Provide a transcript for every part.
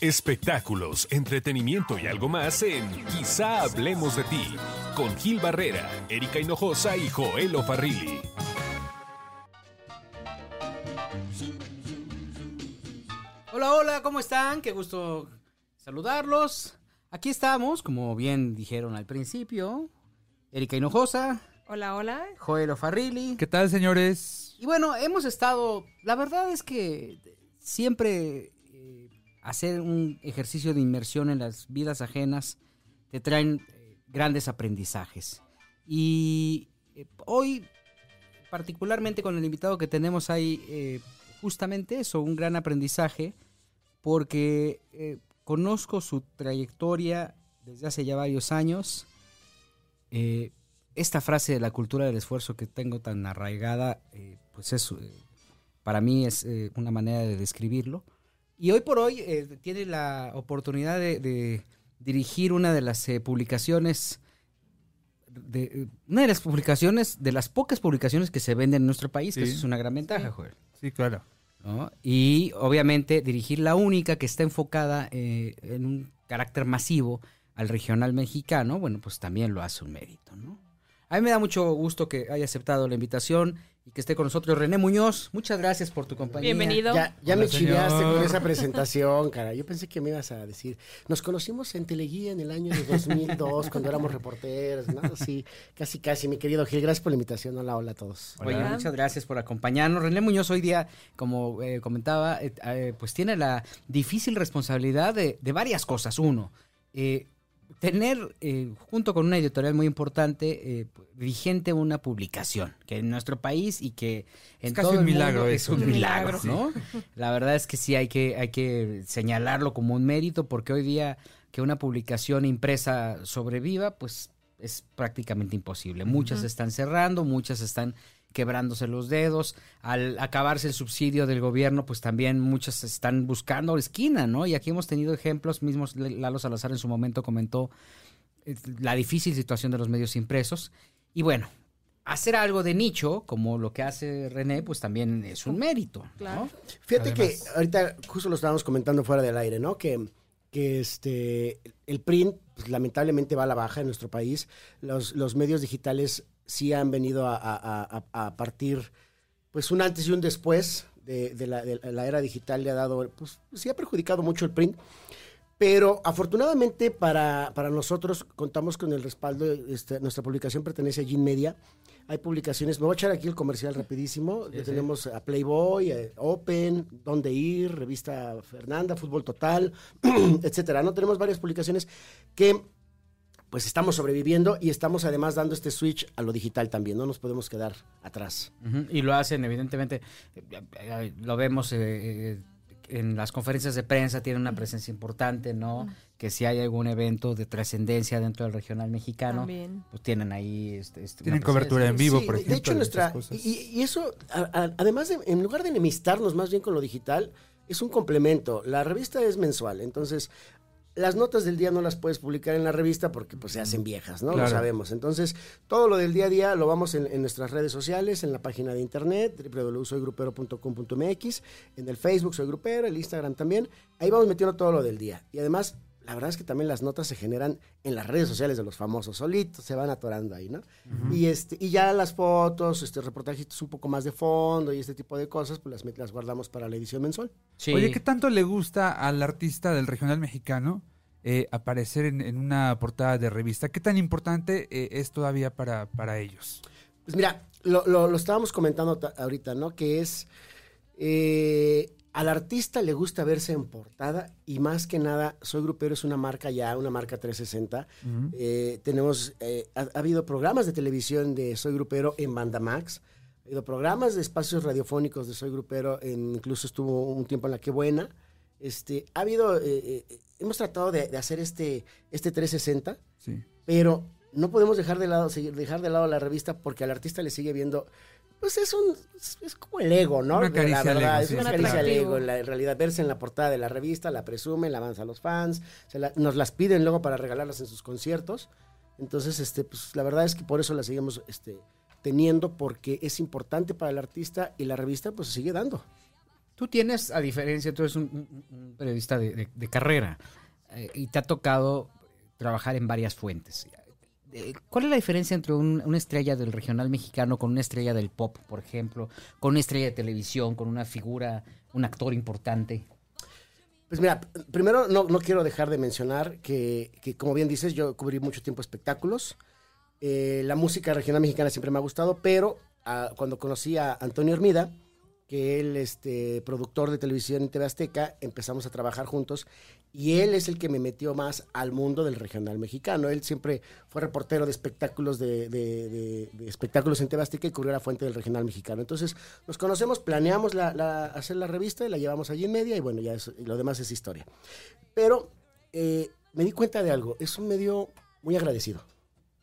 Espectáculos, entretenimiento y algo más en Quizá hablemos de ti, con Gil Barrera, Erika Hinojosa y Joel Farrilli. Hola, hola, ¿cómo están? Qué gusto saludarlos. Aquí estamos, como bien dijeron al principio, Erika Hinojosa, Hola, hola. Joel Farrilli. ¿Qué tal, señores? Y bueno, hemos estado, la verdad es que siempre hacer un ejercicio de inmersión en las vidas ajenas te traen eh, grandes aprendizajes. Y eh, hoy, particularmente con el invitado que tenemos hay eh, justamente eso, un gran aprendizaje, porque eh, conozco su trayectoria desde hace ya varios años. Esta frase de la cultura del esfuerzo que tengo tan arraigada, pues es, para mí es una manera de describirlo. Y hoy por hoy eh, tiene la oportunidad de, de dirigir una de las eh, publicaciones, de, eh, una de las publicaciones, de las pocas publicaciones que se venden en nuestro país, que Sí. eso es una gran ventaja, Joel. Sí, claro. ¿no? Y obviamente dirigir la única que está enfocada eh, en un carácter masivo al regional mexicano, bueno, pues también lo hace un mérito, ¿no? A mí me da mucho gusto que haya aceptado la invitación y que esté con nosotros René Muñoz. Muchas gracias por tu compañía. Bienvenido. Ya, ya Hola, me chiveaste señor. con esa presentación, cara. Yo pensé que me ibas a decir. Nos conocimos en Teleguía en el año de 2002, cuando éramos reporteros, ¿no? Sí, casi, casi, mi querido Gil. Gracias por la invitación. Hola, hola a todos. Oye, Hola. muchas gracias por acompañarnos. René Muñoz hoy día, como eh, comentaba, eh, eh, pues tiene la difícil responsabilidad de, de varias cosas. Uno, eh, tener, eh, junto con una editorial muy importante, eh, vigente una publicación que en nuestro país y que en Es casi todo un el milagro mundo eso. es un milagro, milagro. ¿no? La verdad es que sí hay que, hay que señalarlo como un mérito porque hoy día que una publicación impresa sobreviva, pues es prácticamente imposible. Muchas están cerrando, muchas están quebrándose los dedos. Al acabarse el subsidio del gobierno, pues también muchas están buscando esquina, ¿no? Y aquí hemos tenido ejemplos, mismos Lalo Salazar en su momento comentó eh, la difícil situación de los medios impresos. Y bueno, hacer algo de nicho, como lo que hace René, pues también es un mérito, ¿no? Claro. Fíjate Además. que ahorita justo lo estábamos comentando fuera del aire, ¿no? Que, que este, el print pues, lamentablemente va a la baja en nuestro país. Los, los medios digitales sí han venido a, a- a- a partir, pues un antes y un después de, de la, de la era digital le ha dado, pues sí ha perjudicado mucho el print. Pero afortunadamente para, para nosotros contamos con el respaldo, este, nuestra publicación pertenece a Gin Media. Hay publicaciones, me voy a echar aquí el comercial rapidísimo. Sí, sí. Tenemos a Playboy, a Open, Donde Ir, Revista Fernanda, Fútbol Total, etcétera. No tenemos varias publicaciones que pues estamos sobreviviendo y estamos además dando este switch a lo digital también. No nos podemos quedar atrás. Y lo hacen, evidentemente, lo vemos eh, eh, en las conferencias de prensa, tienen una presencia importante, ¿no? Que si hay algún evento de trascendencia dentro del regional mexicano, También. pues tienen ahí... Este, este, Tienen cobertura en vivo, Sí, por ejemplo. De hecho, de nuestra. Y, y eso, a- a- además, de, en lugar de enemistarnos más bien con lo digital, es un complemento. La revista es mensual, entonces. Las notas del día no las puedes publicar en la revista porque pues se hacen viejas, ¿no? Lo sabemos. Entonces, todo lo del día a día lo vamos en, en nuestras redes sociales, en la página de internet, www.soygrupero.com.mx, en el Facebook Soy Grupero, el Instagram también. Ahí vamos metiendo todo lo del día. Y además, la verdad es que también las notas se generan en las redes sociales de los famosos, solitos, se van atorando ahí, ¿no? Y este y ya las fotos, este reportajitos un poco más de fondo y este tipo de cosas, pues las, las guardamos para la edición mensual. Sí. Oye, ¿qué tanto le gusta al artista del regional mexicano eh, aparecer en, en una portada de revista? ¿Qué tan importante eh, es todavía para, para ellos? Pues mira, lo, lo- lo estábamos comentando ta- ahorita, ¿no? Que es, eh, al artista le gusta verse en portada y más que nada, Soy Grupero es una marca ya, una marca 360. Eh, tenemos, eh, ha, ha habido programas de televisión de Soy Grupero en Bandamax. Ha habido programas de espacios radiofónicos de Soy Grupero, en- incluso estuvo un tiempo en La Que Buena. Este, ha habido, eh, hemos tratado de, de hacer este, este 360 Sí. pero no podemos dejar de lado seguir dejar de lado la revista porque al artista le sigue viendo pues es un es, es como el ego no Una caricia la al verdad ego, es sí, una sí, caricia al ego en, la- en realidad verse en la portada de la revista la presumen la avanza a los fans se la- nos las piden luego para regalarlas en sus conciertos. Entonces este pues la verdad es que por eso la seguimos este teniendo porque es importante para el artista y la revista pues se sigue dando. Tú tienes, a diferencia, tú eres un, un- un periodista de, de- de carrera eh, y te ha tocado trabajar en varias fuentes. Eh, ¿Cuál es la diferencia entre un- una estrella del regional mexicano con una estrella del pop, por ejemplo, con una estrella de televisión, con una figura, un actor importante? Pues mira, primero no, no quiero dejar de mencionar que, que, como bien dices, yo cubrí mucho tiempo espectáculos. Eh, la música regional mexicana siempre me ha gustado, pero ah, cuando conocí a Antonio Hermida, que él, este, productor de televisión en TV Azteca, empezamos a trabajar juntos y él es el que me metió más al mundo del regional mexicano. Él siempre fue reportero de espectáculos de, de- de- de espectáculos en TV Azteca y cubrió la fuente del regional mexicano. Entonces nos conocemos, planeamos la, la- hacer la revista la llevamos allí en media y bueno, ya y lo demás es historia. Pero eh, me di cuenta de algo, es un medio muy agradecido,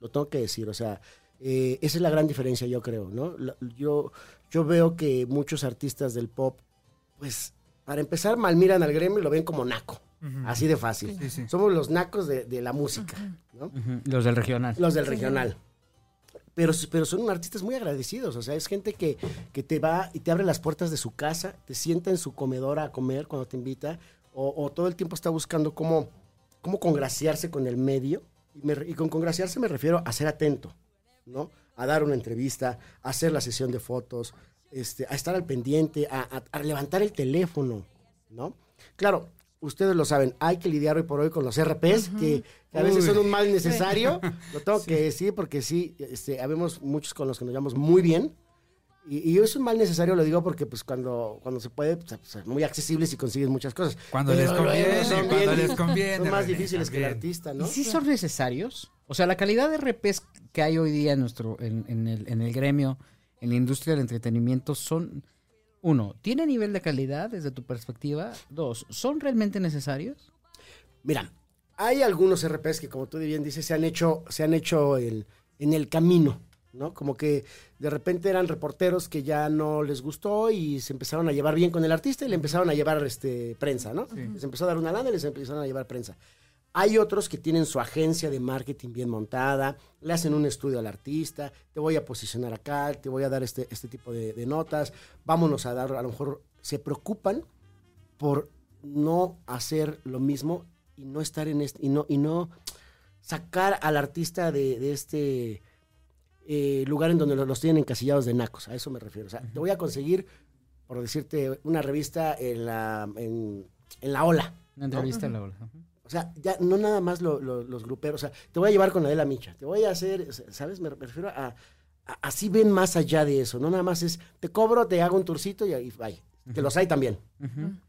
lo tengo que decir, o sea, eh, esa es la gran diferencia, yo creo, ¿no? Yo, yo veo que muchos artistas del pop, pues, para empezar, malmiran al gremio y lo ven como naco, así de fácil. Sí, sí. Somos los nacos de, de la música, ¿no? Los del regional. Los del regional. Pero, pero son artistas muy agradecidos, o sea, es gente que, que te va y te abre las puertas de su casa, te sienta en su comedor a comer cuando te invita, o, o todo el tiempo está buscando cómo, cómo congraciarse con el medio. Y, me y con congraciarse me refiero a ser atento, ¿no? A dar una entrevista, a hacer la sesión de fotos, este, a estar al pendiente, a, a- a levantar el teléfono, ¿no? Claro, ustedes lo saben, hay que lidiar hoy por hoy con los RPs, que, que a veces Uy. son un mal necesario, lo tengo que decir porque sí, este, habemos muchos con los que nos llevamos muy bien, y, y es un mal necesario, lo digo porque pues cuando, cuando se puede, pues, son muy accesibles y consigues muchas cosas. Cuando Pero les conviene, son cuando bien- les conviene, Son más difíciles que el también. artista, ¿Y ¿no? sí son necesarios? O sea, la calidad de RPs que hay hoy día en nuestro, en, en el, en el gremio, en la industria del entretenimiento, son, uno, ¿tiene nivel de calidad desde tu perspectiva? Dos, ¿son realmente necesarios? Mira, hay algunos RPs que, como tú bien dices, se han hecho, se han hecho el- en el camino, ¿no? Como que de repente eran reporteros que ya no les gustó y se empezaron a llevar bien con el artista y le empezaron a llevar este, prensa, ¿no? Les empezó a dar una lana y les empezaron a llevar prensa. Hay otros que tienen su agencia de marketing bien montada, le hacen un estudio al artista, te voy a posicionar acá, te voy a dar este, este tipo de, de notas, vámonos a dar, a lo mejor se preocupan por no hacer lo mismo y no estar en este, y no, y no sacar al artista de, de este eh, lugar en donde lo- los tienen encasillados de nacos, a eso me refiero. O sea, te voy a conseguir, por decirte, una revista en la, en, en la ola. Una entrevista a la hora. O sea, ya no nada más lo- lo- los gruperos. O sea, te voy a llevar con Adela Micha. Te voy a hacer, ¿sabes? Me, refiero a, a- Así ven más allá de eso. No nada más es, te cobro, te hago un tourcito y ahí, bye. Que los hay también.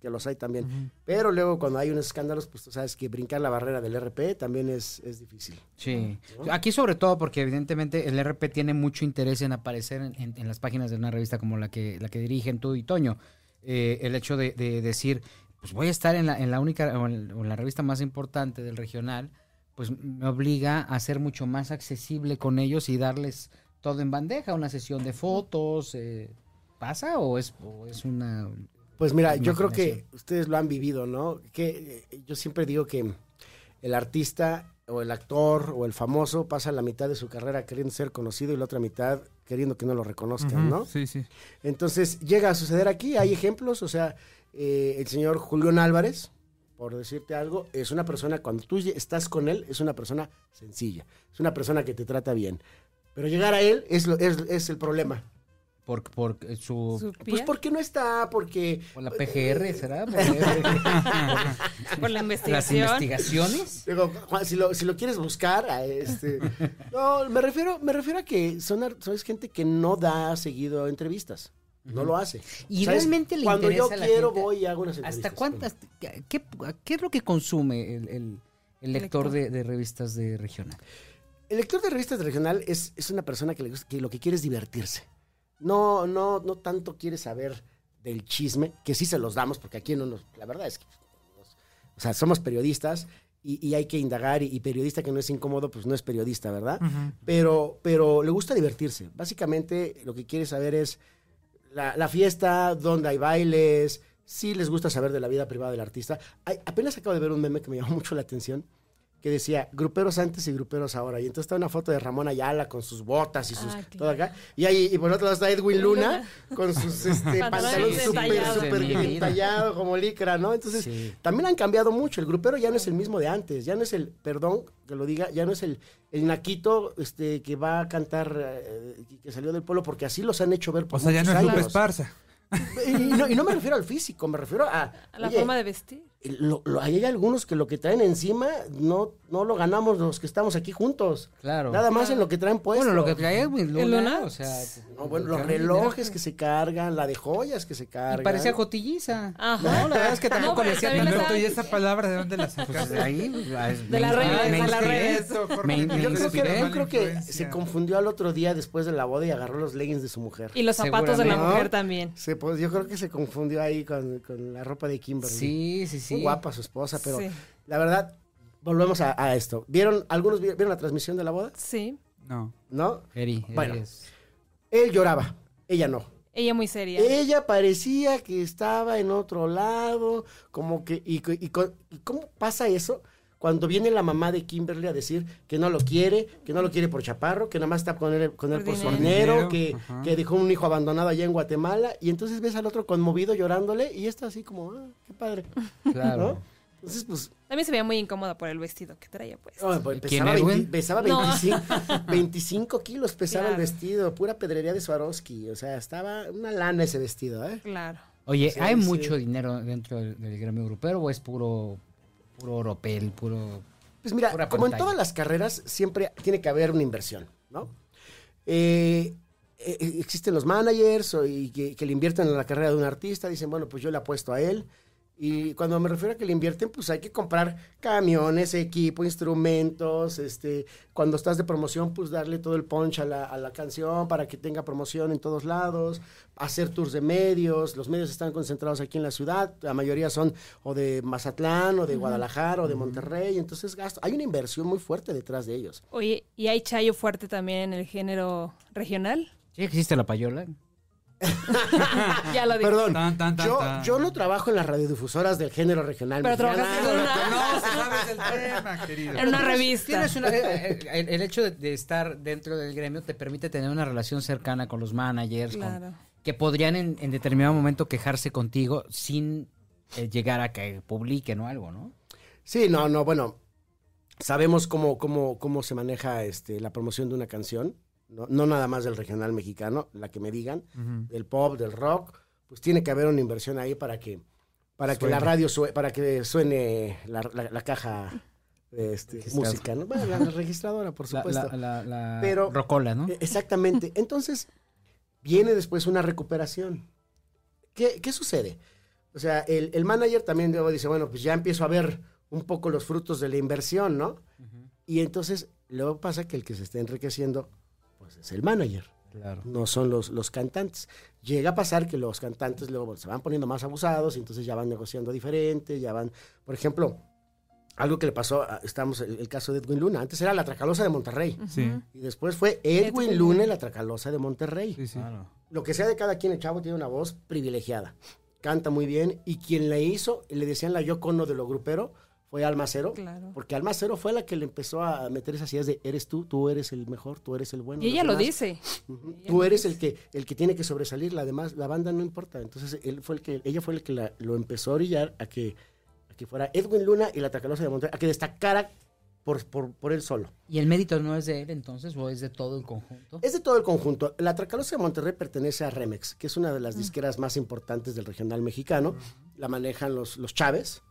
Que los hay también. Pero luego cuando hay unos escándalos, pues tú sabes que brincar la barrera del RP también es, es difícil. Sí. Aquí sobre todo porque evidentemente el RP tiene mucho interés en aparecer en, en- en las páginas de una revista como la que, la que dirigen tú y Toño. Eh, el hecho de, de decir, pues voy a estar en la, en la única o en, o en la revista más importante del regional, pues me obliga a ser mucho más accesible con ellos y darles todo en bandeja, una sesión de fotos. eh, ¿Pasa o es, o es una... Pues mira, yo creo que ustedes lo han vivido, ¿no? Que eh, yo siempre digo que el artista o el actor o el famoso pasa la mitad de su carrera queriendo ser conocido y la otra mitad queriendo que no lo reconozcan, ¿no? Sí, sí. Entonces llega a suceder aquí, hay ejemplos, o sea, eh, el señor Julián Álvarez, por decirte algo, es una persona, cuando tú estás con él, es una persona sencilla, es una persona que te trata bien. Pero llegar a él es, lo, es, es el problema. Por, por su... Su Pues porque no está, porque... por la PGR, ¿será? Por- por la las investigación. investigaciones. Digo, Juan, si lo, si lo quieres buscar, a este, no, me refiero, me refiero a que son, son es gente que no da seguido entrevistas, no lo hace. Y ¿Sabes? realmente le Cuando interesa yo a la quiero gente- voy y hago unas entrevistas. ¿Hasta cuántas? ¿Qué, qué es lo que consume el, el- el lector Lector. de, de revistas de regional? El lector de revistas de regional es, es una persona que, le que lo que quiere es divertirse. No, no, no tanto quiere saber del chisme, que sí se los damos, porque aquí no nos, la verdad es que, nos- o sea, somos periodistas y, y hay que indagar, y, y periodista que no es incómodo, pues no es periodista, ¿verdad? Pero, pero le gusta divertirse. Básicamente lo que quiere saber es la, la fiesta, dónde hay bailes, si les gusta saber de la vida privada del artista. Hay- apenas acabo de ver un meme que me llamó mucho la atención, que decía gruperos antes y gruperos ahora. Y entonces está una foto de Ramón Ayala con sus botas y sus Ah, todo acá. Y ahí, y por otro lado está Edwin Luna con sus este, Pantalones súper, súper entallado como licra, ¿no? Entonces, Sí. también han cambiado mucho. El grupero ya no es el mismo de antes. Ya no es el, perdón que lo diga, ya no es el, el naquito este, que va a cantar, eh, que salió del pueblo, porque así los han hecho ver por O sea, ya no es Lupe. Esparza. Y no, y no me refiero al físico, me refiero a... A la oye, forma de vestir. Lo- lo- hay algunos que lo que traen encima no, no lo ganamos los que estamos aquí juntos. Claro. Nada más en lo que traen puesto. Bueno, lo que trae Edwin Luna, ¿El Luna? o sea... No, bueno, los relojes que se cargan, la de joyas que se cargan. Y parecía cotilliza. Ajá. No, la verdad es que tampoco No, le decía también tanto. está- Alberto, ¿y esa palabra de dónde la Pues de ahí, pues, De las redes, de las redes. Yo creo, que, inspiré. yo creo que Influencia. se confundió al otro día después de la boda y agarró los leggings de su mujer. Y los zapatos de la mujer también. Se, pues, yo creo que se confundió ahí con, con la ropa de Kimberly. Sí, sí, sí. Muy guapa su esposa, pero Sí. la verdad, volvemos a, a esto. ¿Vieron, algunos vi- vieron la transmisión de la boda? Sí. No. ¿No? Eri, Bueno. eres- Él lloraba, ella no. Ella muy seria. Ella parecía que estaba en otro lado, como que... Y, y- y co- y cómo pasa eso? Cuando viene la mamá de Kimberly a decir que no lo quiere, que no lo quiere por chaparro, que nada más está con él, con él Por su dinero. que, Ajá. que dejó un hijo abandonado allá en Guatemala, y entonces ves al otro conmovido llorándole, y está así como, ah, qué padre, Claro. ¿no? Entonces, pues, También se veía muy incómoda por el vestido que traía, pues. oh, pues, ¿Quién, pesaba, Edwin? 20 pesaba No. 25, 25 kilos, pesaba el vestido, pura pedrería de Swarovski, o sea, estaba una lana ese vestido, ¿eh? Claro. Oye, Sí, ¿hay sí. mucho dinero dentro del, del gremio grupero o es puro, puro oropel, puro... Pues mira, como en todas las carreras, siempre tiene que haber una inversión, ¿no? Eh, eh, existen los managers o- y que, que le invierten en la carrera de un artista, dicen, bueno, pues yo le apuesto a él. Y cuando me refiero a que le invierten, pues hay que comprar camiones, equipo, instrumentos, este, cuando estás de promoción, pues darle todo el punch a la, a la canción para que tenga promoción en todos lados, hacer tours de medios, los medios están concentrados aquí en la ciudad, la mayoría son o de Mazatlán, o de Guadalajara, o de Monterrey, entonces gasto, hay una inversión muy fuerte detrás de ellos. Oye, ¿y hay chayo fuerte también en el género regional? ¿Sí existe la payola? ya lo dije. Perdón, Tan, tan, tan, yo, tan. yo no trabajo en las radiodifusoras del género regional. Pero trabajaste en una, No, si sabes el tema, querido. en una revista. Tienes una- eh, eh, el, el hecho de, de estar dentro del gremio te permite tener una relación cercana con los managers, con- que podrían en, en determinado momento quejarse contigo sin eh, llegar a que publiquen o algo, ¿no? Sí, no, no, bueno, sabemos cómo, cómo, cómo se maneja este, la promoción de una canción, ¿no? no nada más del regional mexicano, la que me digan, del pop, del rock, pues tiene que haber una inversión ahí para que, para que la radio suene, para que suene la, la- la caja este, música, ¿no? Bueno, la registradora, por La, supuesto. la, la- la Pero- rocola, ¿no? Exactamente. Entonces, viene después una recuperación. ¿Qué, qué sucede? O sea, el, el manager también luego dice, bueno, pues ya empiezo a ver un poco los frutos de la inversión, ¿no? Y entonces, luego pasa que el que se está enriqueciendo, pues es el manager, Claro. no son los, los cantantes. Llega a pasar que los cantantes luego se van poniendo más abusados y entonces ya van negociando diferente, ya van, por ejemplo, algo que le pasó, a- estamos, el, el caso de Edwin Luna, antes era la Tracalosa de Monterrey. Sí, Y después fue Edwin. Luna, la Tracalosa de Monterrey. sí, sí. Claro. Lo que sea de cada quien, el chavo tiene una voz privilegiada. Canta muy bien. Y quien le hizo, le decían la yo cono de lo grupero, fue Almacero. Claro. Porque Almacero fue la que le empezó a meter esas ideas de eres tú, tú eres el mejor, tú eres el bueno. Y ella lo dice. Ella Tú eres dice. el que, el que tiene que sobresalir, la demás, la banda no importa. Entonces él fue el que, ella fue el que la- lo empezó a orillar a que, a que fuera Edwin Luna y la Tracalosa de Monterrey, a que destacara por, por, por él solo. ¿Y el mérito no es de él entonces o es de todo el conjunto? Es de todo el conjunto. La Tracalosa de Monterrey pertenece a Remex, que es una de las Mm. disqueras más importantes del regional mexicano. La manejan los, los Chávez,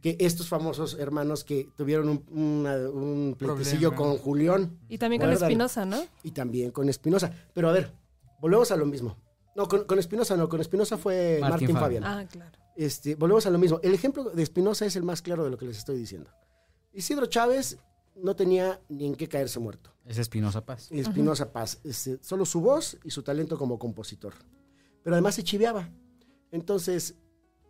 que estos famosos hermanos que tuvieron un, una- un pleitecillo con Julián Y también con. Espinosa, ¿no? y también con Espinosa. Pero a ver, volvemos a lo mismo. No, con, con Espinosa no, con Espinosa fue Martín Martín, Fabián. Fabián. Ah, claro. Este, volvemos a lo mismo. El ejemplo de Espinosa es el más claro de lo que les estoy diciendo. Isidro Chávez no tenía ni en qué caerse muerto. Es Espinosa Paz. Espinosa Paz. Este, solo su voz y su talento como compositor. Pero además se chiveaba. Entonces,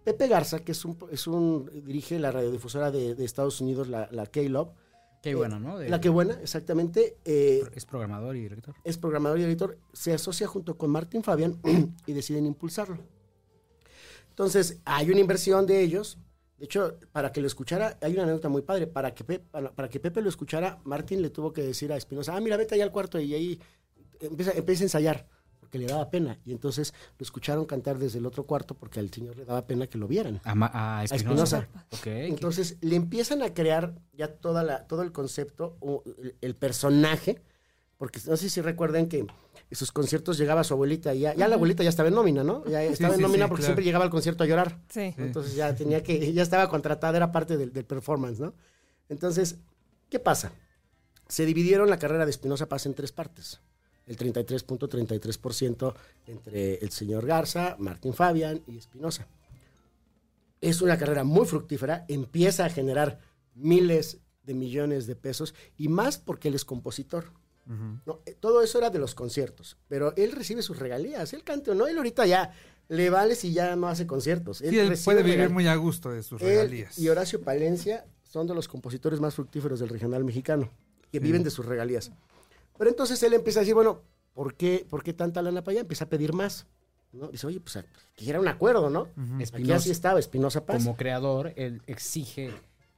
Pepe Garza, que es un, es un dirige la radiodifusora de, de Estados Unidos, la, la K-Love. Qué eh, bueno, ¿no? De- La que buena, exactamente. eh, Es programador y director. es programador y editor. Se asocia junto con Martín Fabián y deciden impulsarlo. Entonces, hay una inversión de ellos. De hecho, para que lo escuchara, hay una anécdota muy padre. Para que, Pe- para, para que Pepe lo escuchara, Martín le tuvo que decir a Espinosa, ah, mira, vete allá al cuarto y ahí empieza, empieza a ensayar, porque le daba pena. Y entonces lo escucharon cantar desde el otro cuarto porque al señor le daba pena que lo vieran. A, Ma- a Espinosa. Espinosa. Ok. Entonces le empiezan a crear ya toda la, todo el concepto, o el, el personaje, porque no sé si recuerdan que en sus conciertos llegaba su abuelita y ya, ya la abuelita ya estaba en nómina, ¿no? Ya estaba en sí, nómina sí, porque claro. siempre llegaba al concierto a llorar. Sí. Entonces ya tenía que, ya estaba contratada, era parte del, del performance, ¿no? Entonces, ¿qué pasa? Se dividieron la carrera de Espinosa Paz en tres partes. El 33.33% entre el señor Garza, Martín Fabián y Espinosa. Es una carrera muy fructífera, empieza a generar miles de millones de pesos y más porque él es compositor. No, eh, todo eso era de los conciertos, pero él recibe sus regalías, él canta o no, él ahorita ya le vale si ya no hace conciertos. Sí, él puede vivir muy a gusto de sus él regalías. y Horacio Palencia son de los compositores más fructíferos del regional mexicano, que Sí. viven de sus regalías. Pero entonces él empieza a decir, bueno, ¿por qué, por qué tanta lana para allá? Empieza a pedir más. ¿no? Dice, oye, pues que era un acuerdo, ¿no? Espinosa, así estaba, Espinosa Paz. como creador, él exige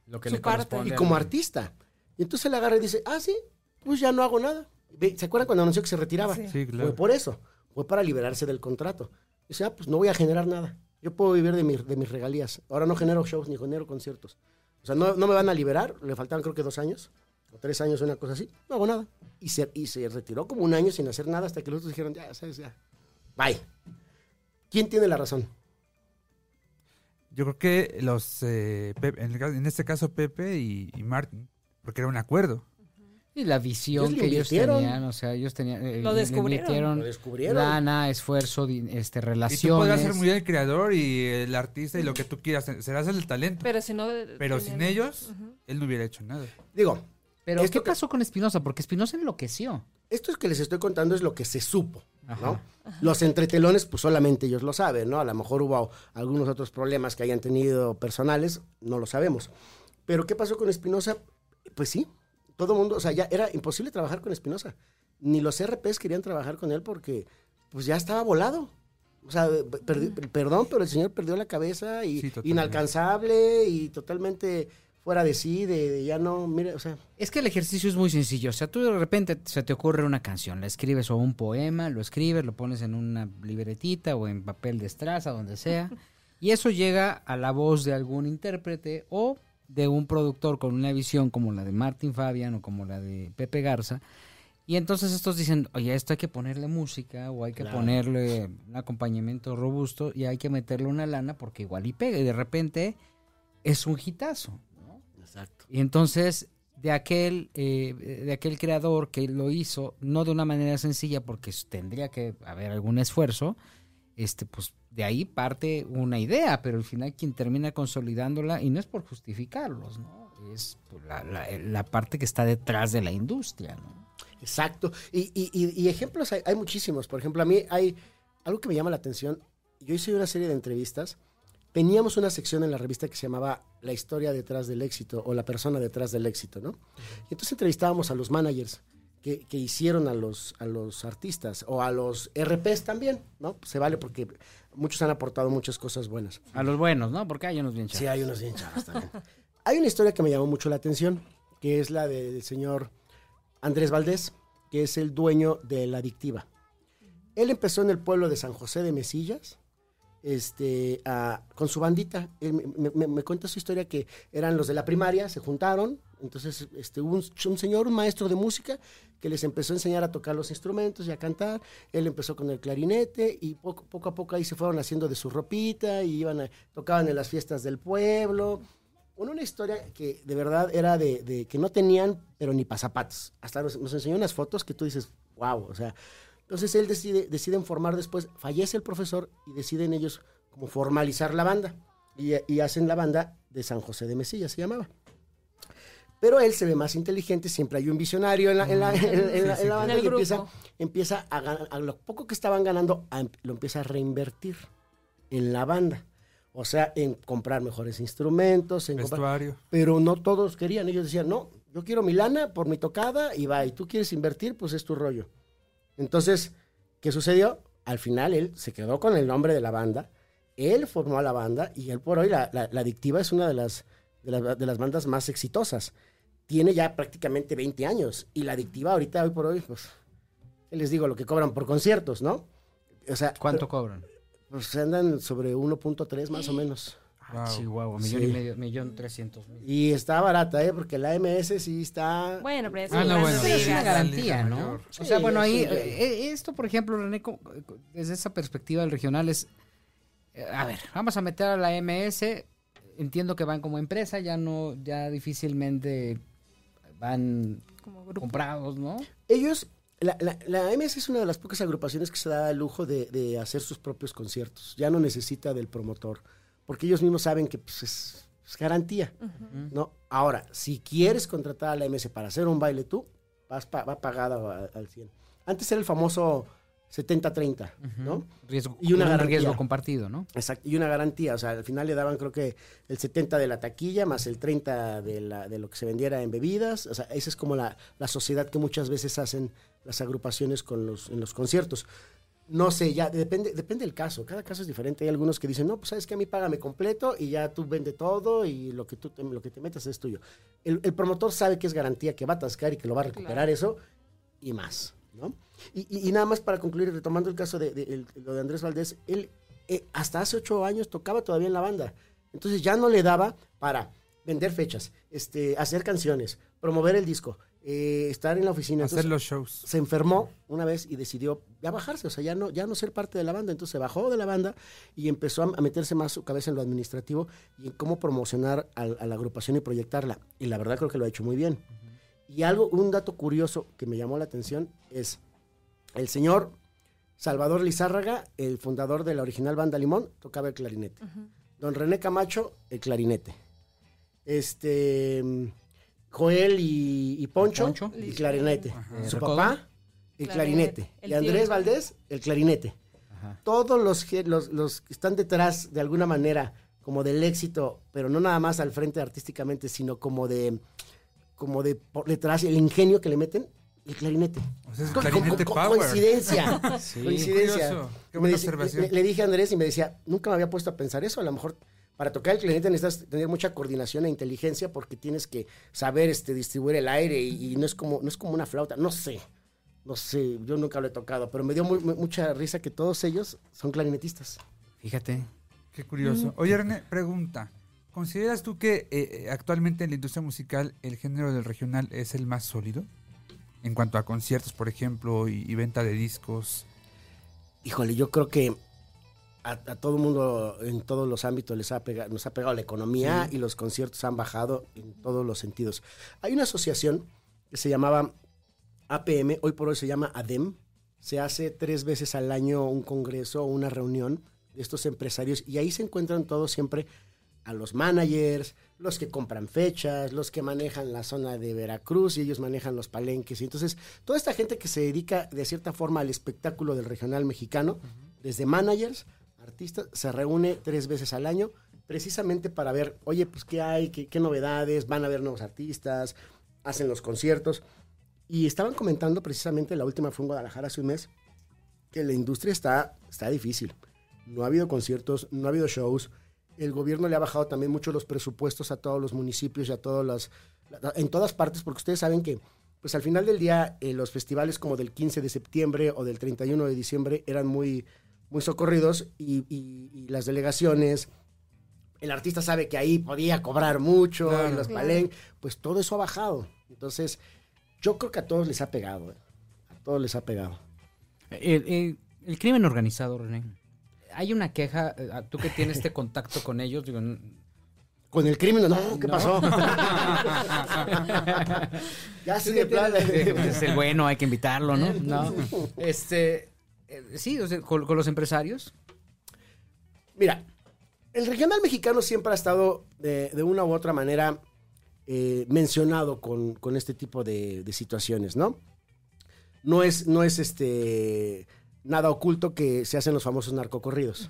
lo que Su le parte. corresponde. y como artista. Y entonces él agarra y dice, ah, sí, pues ya no hago nada. ¿Se acuerdan cuando anunció que se retiraba? Sí. Sí, Fue claro. por eso, fue para liberarse del contrato. Dice, ah, pues no voy a generar nada. Yo puedo vivir de, mi- de mis regalías. Ahora no genero shows ni genero conciertos. O sea, no, no me van a liberar. Le faltaban creo que dos años, o tres años, una cosa así. No hago nada. Y se, y se retiró como un año sin hacer nada hasta que los otros dijeron, ya, sabes, ya. Bye. ¿Quién tiene la razón? Yo creo que los, eh, Pepe- en, el caso- en este caso Pepe y, y Martin, porque era un acuerdo. Y la visión Ellos que ellos tenían, o sea, ellos tenían... eh, Lo descubrieron. Lo descubrieron. Lana, esfuerzo, este, Y tú relaciones. podrás ser muy bien el creador y el artista y lo que tú quieras, serás el talento. Pero si no. Pero tienen- sin ellos, él no hubiera hecho nada. Digo, Pero, Esto ¿qué que- pasó con Espinosa? Porque Espinosa enloqueció. esto es que les estoy contando es lo que se supo, ¿no? Ajá. Los entretelones, pues solamente ellos lo saben, ¿no? A lo mejor hubo algunos otros problemas que hayan tenido personales, no lo sabemos. Pero ¿qué pasó con Espinosa? Pues sí, todo el mundo, o sea, ya era imposible trabajar con Espinosa. Ni los RPs querían trabajar con él porque, pues ya estaba volado. O sea, perdi- perdón, pero el señor perdió la cabeza y Sí, inalcanzable y totalmente fuera de sí, de, de ya no, mira, o sea, Es que el ejercicio es muy sencillo. O sea, tú de repente se te ocurre una canción, la escribes o un poema, lo escribes, lo pones en una libretita o en papel de estraza, donde sea, y eso llega a la voz de algún intérprete o de un productor con una visión como la de Martin Fabian o como la de Pepe Garza. Y entonces estos dicen, oye, esto hay que ponerle música o hay que Claro. ponerle un acompañamiento robusto y hay que meterle una lana porque igual y pega. Y de repente es un hitazo. Exacto. Y entonces, de aquel, eh, de aquel creador que lo hizo, no de una manera sencilla, porque tendría que haber algún esfuerzo, este, pues de ahí parte una idea, pero al final quien termina consolidándola, y no es por justificarlos, ¿no? Es pues, la, la- la parte que está detrás de la industria, ¿no? Exacto. Y, y- y- y ejemplos hay, hay muchísimos. Por ejemplo, a mí hay algo que me llama la atención. Yo hice una serie de entrevistas. Teníamos una sección en la revista que se llamaba La historia detrás del éxito o La persona detrás del éxito, ¿no? Y entonces entrevistábamos a los managers que, que hicieron a los, a los artistas o a los RPs también, ¿no? Se vale porque muchos han aportado muchas cosas buenas. A los buenos, ¿no? Porque hay unos bien Sí, chavos. hay unos bien chavos también. hay una historia que me llamó mucho la atención, que es la del señor Andrés Valdés, que es el dueño de la adictiva. Él empezó en el pueblo de San José de Mesillas, este, con su bandita. Me, me- me- cuenta su historia que eran los de la primaria, se juntaron, entonces este, un, un señor, un maestro de música, que les empezó a enseñar a tocar los instrumentos y a cantar. Él empezó con el clarinete y poco, poco a poco ahí se fueron haciendo de su ropita y iban a- tocaban en las fiestas del pueblo. Una, una historia que de verdad era de, de que no tenían, pero ni pasapatos. Hasta nos, nos enseñó unas fotos que tú dices, wow, o sea. Entonces él decide, deciden formar después, fallece el profesor y deciden ellos como formalizar la banda. Y, y hacen la banda de San José de Mesilla, se llamaba. Pero él se ve más inteligente, siempre hay un visionario en la, en la- en- en la- en la banda y empieza, empieza a, ganar- a lo poco que estaban ganando, a em- lo empieza a reinvertir en la banda. O sea, en comprar mejores instrumentos, en comprar- Vestuario. pero no todos querían. Ellos decían, no, yo quiero mi lana por mi tocada y va, y tú quieres invertir, pues es tu rollo. Entonces, ¿qué sucedió? Al final él se quedó con el nombre de la banda, Él formó a la banda y él por hoy, la, la- la Adictiva es una de las, de, las, de las bandas más exitosas. Tiene ya prácticamente 20 años y la Adictiva ahorita, hoy por hoy, pues, ¿qué les digo? Lo que cobran por conciertos, ¿no? O sea, ¿Cuánto cobran? pues andan sobre 1.3 más o menos. Wow. Chihuahua, millón Sí. y medio, millón trescientos mil. Y está barata, ¿eh? Porque la MS sí está... Bueno, pero es Ah, no, una bueno, Pero es sí, una liga. la garantía, ¿no? O sea, bueno, ahí, sí, eh, eh, esto, por ejemplo, René, desde esa perspectiva del regional es, eh, a ver, vamos a meter a la MS, entiendo que van como empresa, ya no, ya difícilmente van Como grupo. comprados, ¿no? Ellos, la, la, la MS es una de las pocas agrupaciones que se da el lujo de, de hacer sus propios conciertos. Ya no necesita del promotor, porque ellos mismos saben que pues, es, es garantía. ¿no? Ahora, si quieres contratar a la MS para hacer un baile tú, vas pa- va pagada al 100. Antes era el famoso 70-30, ¿no? Riesgo, Y una un garantía. riesgo compartido, ¿no? Exacto, y una garantía, o sea, al final le daban creo que el 70 de la taquilla más el 30 de, la, de lo que se vendiera en bebidas, o sea, esa es como la, la sociedad que muchas veces hacen las agrupaciones con los, en los conciertos. No sé, ya depende, depende del caso, cada caso es diferente. Hay algunos que dicen, no, pues sabes que a mí págame completo y ya tú vende todo y lo que tú te, lo que te metas es tuyo. El, el promotor sabe que es garantía que va a atascar y que lo va a recuperar eso y más, ¿no? Y, y- y nada más para concluir, retomando el caso de, lo de Andrés Valdés, él eh, hasta hace ocho años tocaba todavía en la banda. Entonces ya no le daba para vender fechas, este, hacer canciones, promover el disco, eh, estar en la oficina. Hacer Entonces, los shows. se enfermó una vez y decidió ya bajarse, o sea, ya no, ya no ser parte de la banda. Entonces se bajó de la banda y empezó a, a meterse más su cabeza en lo administrativo y en cómo promocionar a, la agrupación y proyectarla. Y la verdad creo que lo ha hecho muy bien. Y algo, un dato curioso que me llamó la atención es el señor Salvador Lizárraga, el fundador de la original banda Limón, tocaba el clarinete. Don René Camacho, el clarinete. Este Joel y, y Poncho, Poncho. el clarinete. Su ¿Recodo? papá, el Clarinete. clarinete. El y Andrés tío. Valdés, el clarinete. Ajá. Todos los, que- los, los que están detrás, de alguna manera, como del éxito, pero no nada más al frente artísticamente, sino como de, como de por detrás, el ingenio que le meten, el clarinete. O sea, es Co- clarinete co- power. Coincidencia. Sí. coincidencia. Curioso. Qué Me buena dice- observación. Le, le dije a Andrés y me decía, nunca me había puesto a pensar eso. A lo mejor para tocar el clarinete necesitas tener mucha coordinación e inteligencia porque tienes que saber este, distribuir el aire y, y no, es como, no es como una flauta. No sé. No sé, yo nunca lo he tocado, pero me dio muy- mucha risa que todos ellos son clarinetistas. Fíjate. Qué curioso. Oye, René, pregunta. ¿Consideras tú que eh, actualmente en la industria musical el género del regional es el más sólido? En cuanto a conciertos, por ejemplo, y, y venta de discos. Híjole, yo creo que a, a todo el mundo en todos los ámbitos les ha pegado, nos ha pegado la economía y los conciertos han bajado en todos los sentidos. Hay una asociación que se llamaba APM, hoy por hoy se llama ADEM. Se hace tres veces al año un congreso o una reunión de estos empresarios y ahí se encuentran todos siempre a los managers, los que compran fechas, los que manejan la zona de Veracruz y ellos manejan los palenques. Y entonces, toda esta gente que se dedica de cierta forma al espectáculo del regional mexicano, desde managers, artistas, se reúne tres veces al año precisamente para ver, oye, pues qué hay, qué, novedades, van a ver nuevos artistas, hacen los conciertos. Y estaban comentando precisamente, la última fue en Guadalajara hace un mes, que la industria está, está difícil. No ha habido conciertos, no ha habido shows. El gobierno le ha bajado también mucho los presupuestos a todos los municipios y a todas las, en todas partes, porque ustedes saben que, pues al final del día, eh, los festivales como del 15 de septiembre o del 31 de diciembre eran muy, muy socorridos y, y- y las delegaciones, el artista sabe que ahí podía cobrar mucho, Claro. en los Claro. palen, pues todo eso ha bajado. Entonces, yo creo que a todos les ha pegado, ¿eh? a todos les ha pegado. El, el- el crimen organizado, René. Hay una queja, eh, tú que tienes este contacto con ellos, digo, Con el crimen, no, ¿qué No. pasó? ya sí de tienes- es el bueno, hay que invitarlo, ¿no? No. Este, eh, sí, o sea, con, con los empresarios. Mira, el regional mexicano siempre ha estado de, de una u otra manera eh, mencionado con, con este tipo de, de situaciones, ¿no? No es, no es este nada oculto que se hacen los famosos narcocorridos.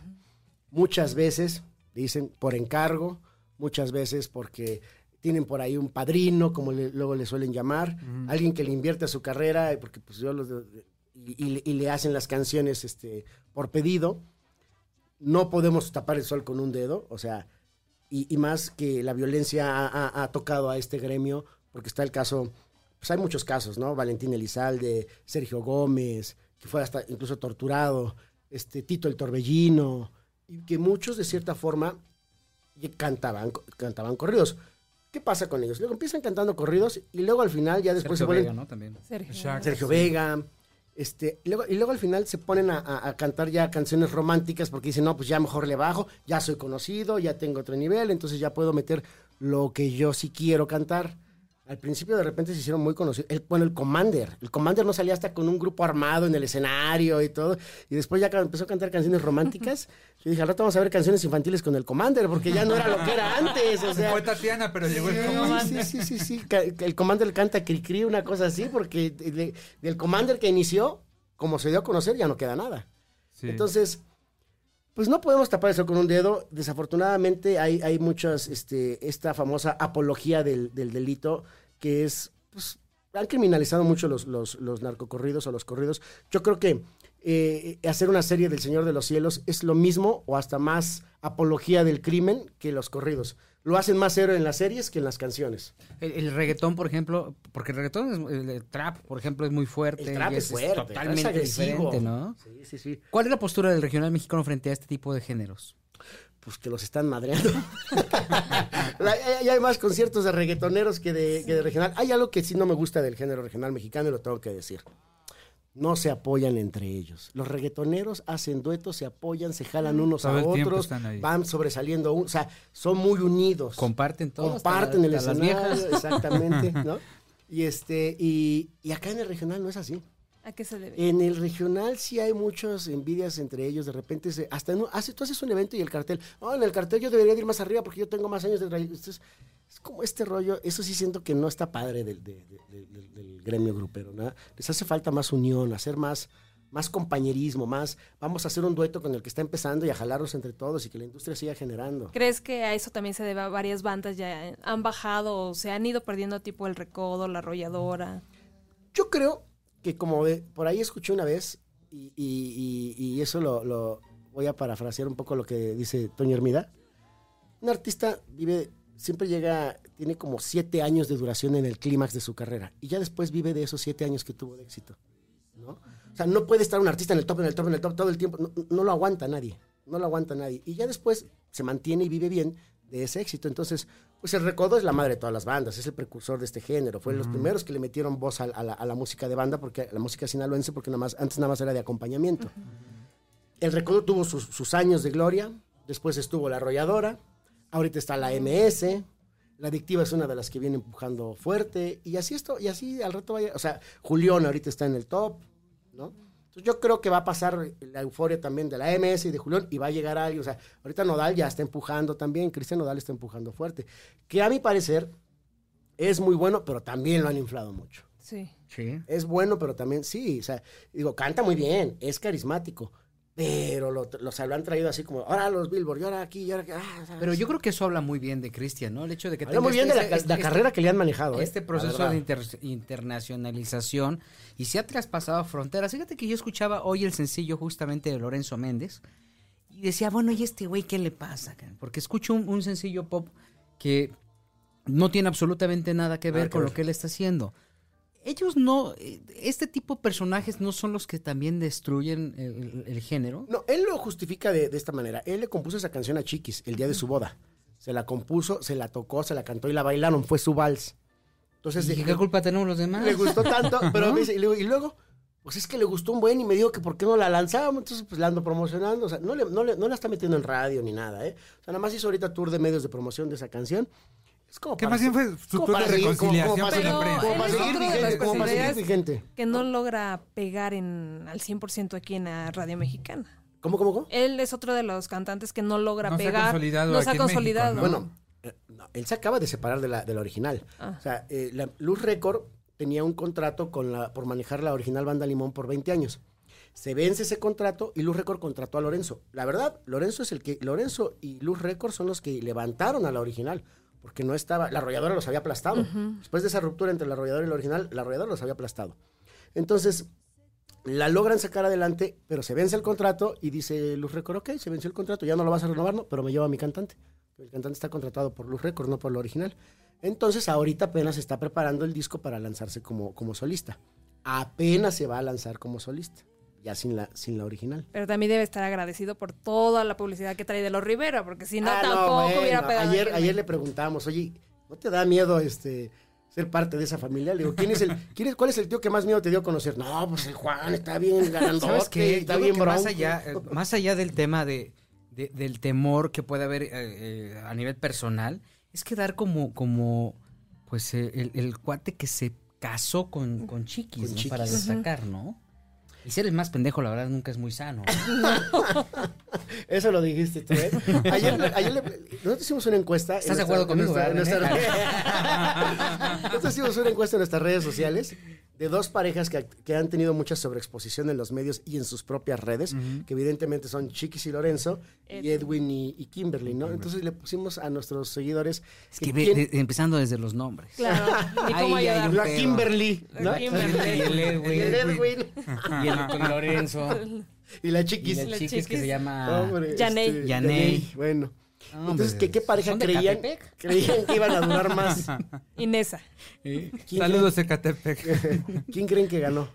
Muchas veces dicen por encargo, muchas veces porque tienen por ahí un padrino, como le- luego le suelen llamar, alguien que le invierte a su carrera, porque pues yo los de- y, y le- y le hacen las canciones este, por pedido no podemos tapar el sol con un dedo, o sea, y, y más que la violencia ha, ha- ha tocado a este gremio, porque está el caso, pues hay muchos casos, ¿no? Valentín Elizalde, Sergio Gómez, que fue hasta incluso torturado, este Tito el Torbellino, y que muchos de cierta forma cantaban, cantaban corridos. ¿Qué pasa con ellos? Luego empiezan cantando corridos y luego al final ya después Sergio se vuelven Vega, ¿no? También. Sergio Vega. Este, y luego, al final se ponen a, a- a cantar ya canciones románticas porque dicen, no, pues ya mejor le bajo, ya soy conocido, ya tengo otro nivel, entonces ya puedo meter lo que yo sí quiero cantar. Al principio de repente se hicieron muy conocidos. El, bueno, el Commander. El Commander no salía hasta con un grupo armado en el escenario y todo. Y después ya empezó a cantar canciones románticas. Yo dije, al rato vamos a ver canciones infantiles con el Commander, porque ya no era lo que era antes. O sea, Fue Tatiana, pero llegó el Sí, Commander. Sí, sí, sí, sí. El Commander canta Cricri, una cosa así, porque de- de- del Commander que inició, como se dio a conocer, ya no queda nada. Sí. Entonces, pues no podemos tapar eso con un dedo. Desafortunadamente hay, hay muchas, este, esta famosa apología del, del delito, que es, pues, han criminalizado mucho los, los, los narcocorridos o los corridos. Yo creo que eh, hacer una serie del Señor de los Cielos es lo mismo o hasta más apología del crimen que los corridos. Lo hacen más héroe en las series que en las canciones. El, el reggaetón, por ejemplo, porque el reggaetón, es, el, el trap, por ejemplo, es muy fuerte. El trap y es fuerte, totalmente es diferente, ¿no? Sí, sí, sí. ¿Cuál es la postura del regional mexicano frente a este tipo de géneros? Pues que los están madreando. Hay, más conciertos de reggaetoneros que de, que de regional. Hay algo que sí no me gusta del género regional mexicano y lo tengo que decir. No se apoyan entre ellos. Los reggaetoneros hacen duetos, se apoyan, se jalan unos Todo a otros, van sobresaliendo. un- o sea, son muy unidos. Comparten todo. Comparten el hasta escenario, exactamente, ¿no? Y este, y, y acá en el regional no es así. ¿A qué se debe? En el regional sí hay muchas envidias entre ellos. De repente, se, hasta en hace, tú haces un evento y el cartel, oh, en el cartel yo debería de ir más arriba porque yo tengo más años de trayectoria". Entonces, es como este rollo. Eso sí siento que no está padre del, de- de- de- del- del gremio grupero. ¿no? Les hace falta más unión, hacer más, más compañerismo, más. Vamos a hacer un dueto con el que está empezando y a jalarnos entre todos y que la industria siga generando. ¿Crees que a eso también se debe a varias bandas ya han bajado o se han ido perdiendo tipo el recodo, la arrolladora? Yo creo que como por ahí escuché una vez, y, y- eso lo, lo- voy a parafrasear un poco lo que dice Toño Hermida, un artista vive, siempre llega, tiene como siete años de duración en el clímax de su carrera, y ya después vive de esos siete años que tuvo de éxito, ¿no? O sea, no puede estar un artista en el top, en el top, en el top todo el tiempo, no, no lo aguanta nadie, no lo aguanta nadie, y ya después se mantiene y vive bien de ese éxito, entonces pues el recodo es la madre de todas las bandas, es el precursor de este género. Fue de los primeros que le metieron voz a, a la, a la música de banda, porque la música sinaloense, porque nada más, antes nada más era de acompañamiento. El recodo tuvo sus, sus años de gloria, después estuvo la arrolladora, ahorita está la MS, la adictiva es una de las que viene empujando fuerte, y así esto, y así al rato vaya, o sea, Julián ahorita está en el top, ¿no? Entonces yo creo que va a pasar la euforia también de la MS y de Julián y va a llegar alguien. O sea, ahorita Nodal ya está empujando también, Cristian Nodal está empujando fuerte. Que a mi parecer es muy bueno, pero también lo han inflado mucho. Sí. Sí. Es bueno, pero también, sí, o sea, digo, canta muy bien, es carismático, pero lo, lo, se lo han traído así como, ahora los Billboard, y ahora aquí, y ahora aquí. ah. Pero yo creo que eso habla muy bien de Cristian, ¿no? El hecho de que Habla muy bien de la, este- este- la este- carrera que le han manejado. ¿eh? este proceso de inter- internacionalización y se ha traspasado fronteras. Fíjate que yo escuchaba hoy el sencillo justamente de Lorenzo Méndez y decía, bueno, ¿y este güey qué le pasa? Porque escucho un, un sencillo pop que no tiene absolutamente nada que ver con lo que él está haciendo. Ellos no, eh, este tipo de personajes no son los que también destruyen el, género. No, él lo justifica de, de esta manera. Él le compuso esa canción a Chiquis el día de su boda. Se la compuso, se la tocó, se la cantó y la bailaron. Fue su vals. Entonces, ¿Y de- qué culpa tenemos los demás? le gustó tanto, pero ¿No? me dice, y luego, y luego, pues es que le gustó un buen y me dijo que por qué no la lanzábamos, entonces pues la ando promocionando, o sea, no, le, no, le- no la está metiendo en radio ni nada, ¿eh? O sea, nada más hizo ahorita tour de medios de promoción de esa canción. Es como Que más bien fue su de reconciliación con la prensa. Como para seguir vigente, las como para seguir personalidades vigente. Que no logra pegar en, al 100% aquí en la radio mexicana. ¿Cómo, cómo, cómo? Él es otro de los cantantes que no logra No se ha pegar. consolidado no aquí se ha México, consolidado. ¿no? Bueno, eh, no, él se acaba de separar de la, de la original. Ah. O sea, eh, la Luz Record tenía un contrato con la, por manejar la original Banda Limón por 20 años. Se vence ese contrato y Luz Record contrató a Lorenzo. La verdad, Lorenzo es el que. Lorenzo y Luz Record son los que levantaron a la original. Porque no estaba. La arrolladora los había aplastado. Después de esa ruptura entre la arrolladora y la original, la arrolladora los había aplastado. Entonces, La logran sacar adelante, pero se vence el contrato y dice Luz Record, ok, se venció el contrato, ya no lo vas a renovar, no, pero me lleva a mi cantante. El cantante está contratado por Luz Record, no por lo original. Entonces, ahorita apenas está preparando el disco para lanzarse como, como solista. Apenas se va a lanzar como solista, ya sin la, sin la original. Pero también debe estar agradecido por toda la publicidad que trae de los Rivera, porque si no, Ah, tampoco bueno, hubiera pegado. Ayer, ayer le preguntábamos, oye, ¿no te da miedo este ser parte de esa familia? Le digo, ¿quién es el, quién es- ¿cuál es el tío que más miedo te dio a conocer? No, pues el Juan está bien grandote, ¿Sabes qué? está bien que más allá, eh, más allá del tema de, de- del temor que puede haber eh, eh, a nivel personal, es quedar como, como pues eh, el, el cuate que se casó con, con chiquis, Con ¿no? para chiquis. destacar, ¿no? Y ser el más pendejo, la verdad, nunca es muy sano. Eso lo dijiste tú, ¿eh? Ayer, ayer le- nosotros hicimos una encuesta. en ¿Estás de acuerdo conmigo, en nuestra- en nuestra- Nosotros hicimos una encuesta en nuestras redes sociales de dos parejas que, que han tenido mucha sobreexposición en los medios y en sus propias redes, que evidentemente son Chiquis y Lorenzo, y Edwin y, y Kimberly, ¿no? Entonces le pusimos a nuestros seguidores Es que ve- quién- de- empezando desde los nombres. Claro, ni cómo ayudar. un la pedo. Kimberly, ¿no? La Kimberly. Y el Edwin. Y el Edwin Y el Lorenzo. y la Y Chiquis. el La chiquis que chiquis. se llama... Hombre, este, Yaney. Bueno. Hombre, Entonces, ¿qué, qué pareja ¿son de creían, Catepec? creían que iban a durar más? Inesa. ¿Quién Saludos, Ecatepec. creen- ¿Quién creen que ganó?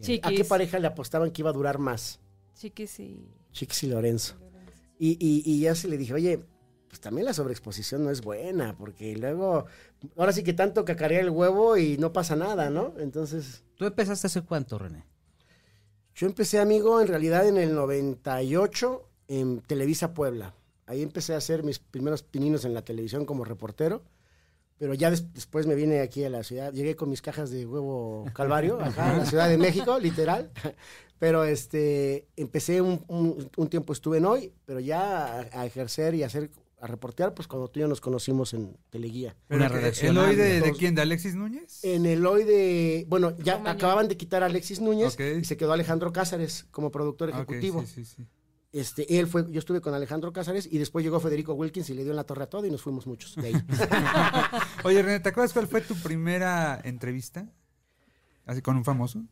Chiquis. ¿A qué pareja le apostaban que iba a durar más? Chiquis y... Chiquis y Lorenzo. Y, y, y ya se le dije, oye, pues también la sobreexposición no es buena, porque luego, ahora sí que tanto cacarea el huevo y no pasa nada, ¿no? Entonces, ¿Tú empezaste hace cuánto, René? yo empecé, amigo, en realidad en el 98 en Televisa Puebla. Ahí empecé a hacer mis primeros pininos en la televisión como reportero. Pero ya des- después me vine aquí a la ciudad, llegué con mis cajas de huevo calvario, acá en la Ciudad de México, literal. Pero este, empecé un, un- un tiempo, estuve en hoy, pero ya a, a ejercer y a hacer, a reportear, pues cuando tú y yo nos conocimos en Teleguía. Una Pero, redacción ¿El hoy de, quién? ¿De Alexis Núñez? En el hoy de, bueno, ya acababan de quitar a Alexis Núñez y se quedó Alejandro Cázares como productor Ah, ejecutivo. sí, sí, sí. Este, él fue, yo estuve con Alejandro Cázares y después llegó Federico Wilkins y le dio en la torre a todo y nos fuimos muchos de ahí. Oye, René, ¿te acuerdas cuál fue tu primera entrevista? Así con un famoso.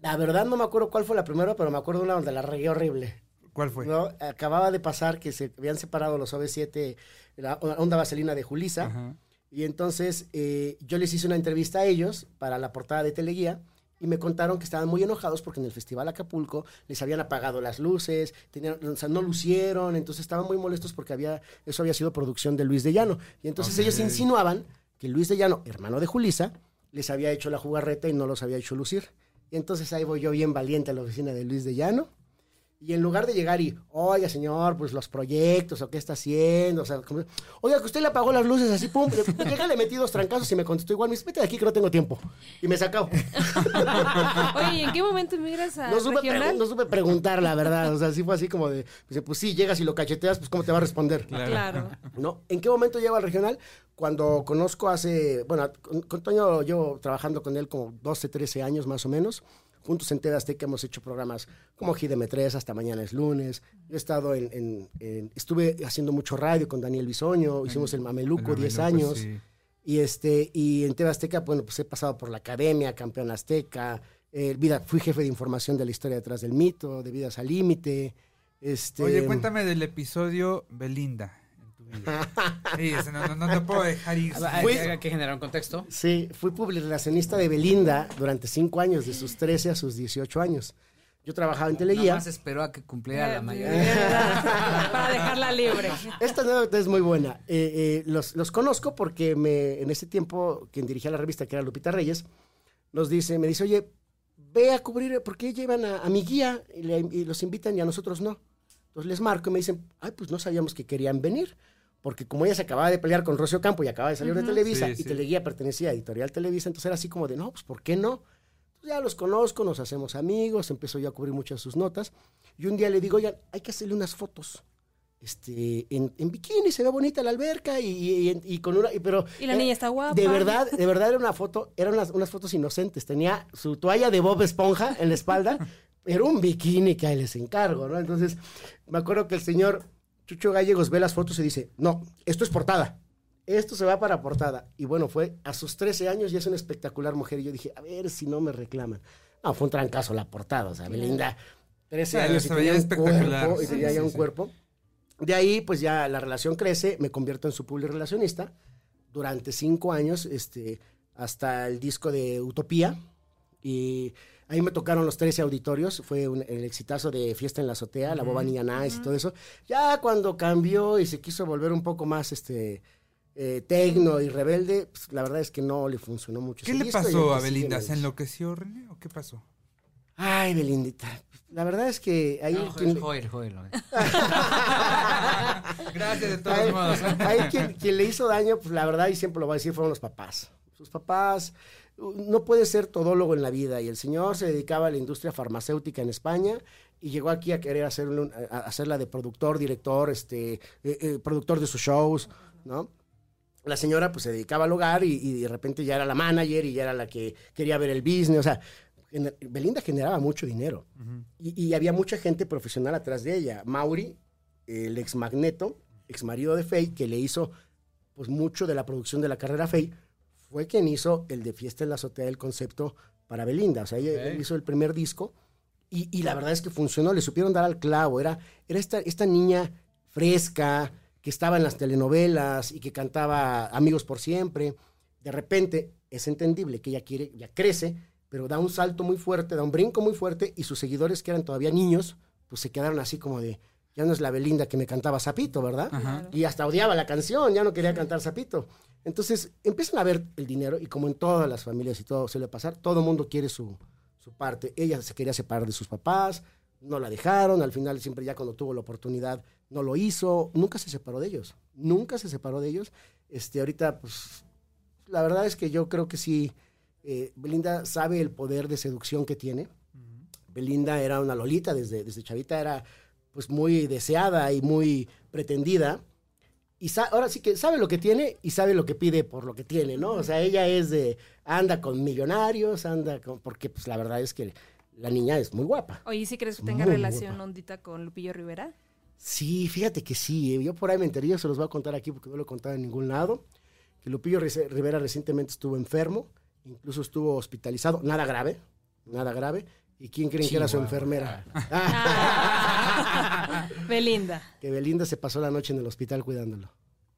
La verdad no me acuerdo cuál fue la primera, pero me acuerdo una donde la regué horrible. ¿Cuál fue? ¿no? Acababa de pasar que se habían separado los OV7, la onda vaselina de Julisa, Ajá. y entonces eh, yo les hice una entrevista a ellos para la portada de Teleguía, y me contaron que estaban muy enojados porque en el Festival Acapulco les habían apagado las luces, tenían, o sea, no lucieron, entonces estaban muy molestos porque había, eso había sido producción de Luis de Llano. Y entonces ellos insinuaban que Luis de Llano, hermano de Julisa, les había hecho la jugarreta y no los había hecho lucir. Y entonces ahí voy yo bien valiente a la oficina de Luis de Llano. Y en lugar de llegar y, oiga, señor, pues los proyectos, o qué está haciendo, o sea, como- oiga, que usted le apagó las luces así, pum, le, llegué, le metí dos trancazos y me contestó igual, me dice, vete de aquí que no tengo tiempo. Y me sacó. Oye, ¿y en qué momento emigras a No supe, regional? no supe preguntar, la verdad, o sea, sí fue así como de, pues, pues sí, llegas y lo cacheteas, pues ¿cómo te va a responder? Claro. ¿no? ¿En qué momento llego al regional? Cuando conozco hace, bueno, con, con Toño llevo trabajando con él como 12, 13 años más o menos. Juntos en TV Azteca hemos hecho programas como Gideme 3, hasta mañana es lunes. Yo he estado en, en- en- estuve haciendo mucho radio con Daniel Bisoño, hicimos el Mameluco El 10 Mameluco, años. sí. Y este, y en TV Azteca, bueno, pues he pasado por la academia, campeón azteca, eh, vida, fui jefe de información de la historia detrás del mito, de Vidas al Límite. Este, Oye, cuéntame del episodio Belinda. Sí, no, no, no te puedo dejar ir. Hay, Fui- hay que generar un contexto. Sí, fui publicacionista de Belinda durante cinco años, de sus 13 a sus 18 años. Yo trabajaba en Nada Teleguía. más esperó a que cumpliera la De mayoría. verdad, Para dejarla libre. Esta anécdota es muy buena. Eh, eh, los, los conozco porque me, en ese tiempo, quien dirigía la revista, que era Lupita Reyes, nos dice, me dice, oye, ve a cubrir, ¿por qué llevan a, a mi guía y, le- y los invitan y a nosotros no? Entonces les marco y me dicen, ay, pues no sabíamos que querían venir. Porque como ella se acababa de pelear con Rocio Campo y acaba de salir de Televisa, Sí, y sí. Teleguía pertenecía a Editorial Televisa, entonces era así como de, no, pues ¿por qué no? Entonces ya los conozco, nos hacemos amigos, empezó yo a cubrir muchas de sus notas. Y un día le digo, oigan, hay que hacerle unas fotos. Este, en, en bikini, se ve bonita la alberca y, y- y con una... y- pero, Y la niña está guapa. De verdad, de verdad era una foto, eran unas, unas fotos inocentes. Tenía su toalla de Bob Esponja en la espalda, era un bikini que ahí les encargo, ¿no? Entonces, me acuerdo que el señor Chucho Gallegos ve las fotos y dice, no, esto es portada. Esto se va para portada. Y bueno, fue a sus 13 años y es una espectacular mujer. Y yo dije, a ver si no me reclaman. No, fue un trancazo la portada, o sea, Belinda, 13 Ah, años y tenía un espectacular, cuerpo, y tenía ya un cuerpo. De ahí, pues ya la relación crece, me convierto en su public relacionista durante cinco años, este, hasta el disco de Utopía. Y ahí me tocaron los 13 auditorios, fue un- el exitazo de Fiesta en la Azotea, La Boba Niña Nice y todo eso. Ya cuando cambió y se quiso volver un poco más este eh, tecno y rebelde, pues, la verdad es que no le funcionó mucho. ¿Qué le pasó a Belinda? ¿Se enloqueció, René? ¿O qué pasó? Ay, Belindita. La verdad es que ahí... No, quien- Joel, Joel, Joel. Gracias de todos Ahí, modos. ahí quien, quien le hizo daño, pues la verdad, y siempre lo voy a decir, fueron los papás. Sus papás, no puede ser todólogo en la vida. Y el señor se dedicaba a la industria farmacéutica en España y llegó aquí a querer hacer un- a- a hacerla de productor, director, este, eh, eh, productor de sus shows, ¿no? La señora pues se dedicaba al hogar y, y de repente ya era la manager y ya era la que quería ver el business. O sea, gener- Belinda generaba mucho dinero y, y había mucha gente profesional atrás de ella. Mauri, el ex Magneto, ex marido de Faye, que le hizo pues mucho de la producción de la carrera Faye, fue quien hizo el de Fiesta en la Azotea del concepto para Belinda. O sea, ella- él hizo el primer disco y, y la verdad es que funcionó, le supieron dar al clavo. Era, era esta, esta niña fresca que estaba en las telenovelas y que cantaba Amigos por Siempre. De repente es entendible que ella quiere, ya crece, pero da un salto muy fuerte, da un brinco muy fuerte y sus seguidores que eran todavía niños, pues se quedaron así como de, ya no es la Belinda que me cantaba Zapito, ¿verdad? Ajá. Y hasta odiaba la canción, ya no quería cantar Zapito. Entonces empiezan a ver el dinero y como en todas las familias y todo suele pasar, todo el mundo quiere su, su parte. Ella se quería separar de sus papás, no la dejaron, al final siempre ya cuando tuvo la oportunidad no lo hizo, nunca se separó de ellos, nunca se separó de ellos. Este, ahorita, pues, la verdad es que yo creo que sí, eh, Belinda sabe el poder de seducción que tiene. Belinda era una lolita desde, desde chavita, era pues muy deseada y muy pretendida. Y ahora sí que sabe lo que tiene y sabe lo que pide por lo que tiene, ¿no? O sea, ella es de, anda con millonarios, anda con, porque pues la verdad es que la niña es muy guapa. Oye, ¿y si crees que tenga Muy relación guapa. hondita con Lupillo Rivera? Sí, fíjate que sí, eh, yo por ahí me enteré, yo se los voy a contar aquí porque no lo he contado en ningún lado, que Lupillo Rivera recientemente estuvo enfermo, incluso estuvo hospitalizado, nada grave, nada grave, ¿y quién creen que era su enfermera? Ah. Belinda. que Belinda se pasó la noche en el hospital cuidándolo.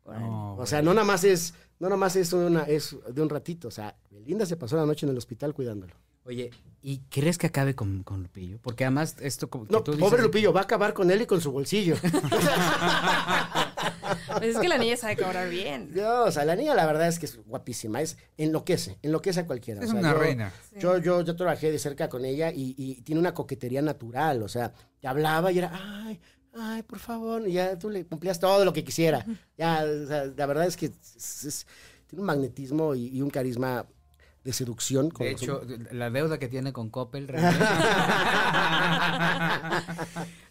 No, O sea, no nada más es, no nada más es una, es de un ratito, o sea, Belinda se pasó la noche en el hospital cuidándolo. Oye, ¿y crees que acabe con, con Lupillo? Porque además esto como que No, tú pobre Lupillo, va a acabar con él y con su bolsillo. Pues es que la niña sabe cobrar bien. Yo, o sea, la niña la verdad es que es guapísima, es enloquece, enloquece a cualquiera. Es o sea, una yo- reina. Yo, yo, yo trabajé de cerca con ella y, y tiene una coquetería natural, o sea, te hablaba y era, ay, ay, por favor, y ya tú le cumplías todo lo que quisiera. Ya, o sea, la verdad es que es- es- tiene un magnetismo y, y un carisma de seducción. como De hecho, la deuda que tiene con Coppel, René.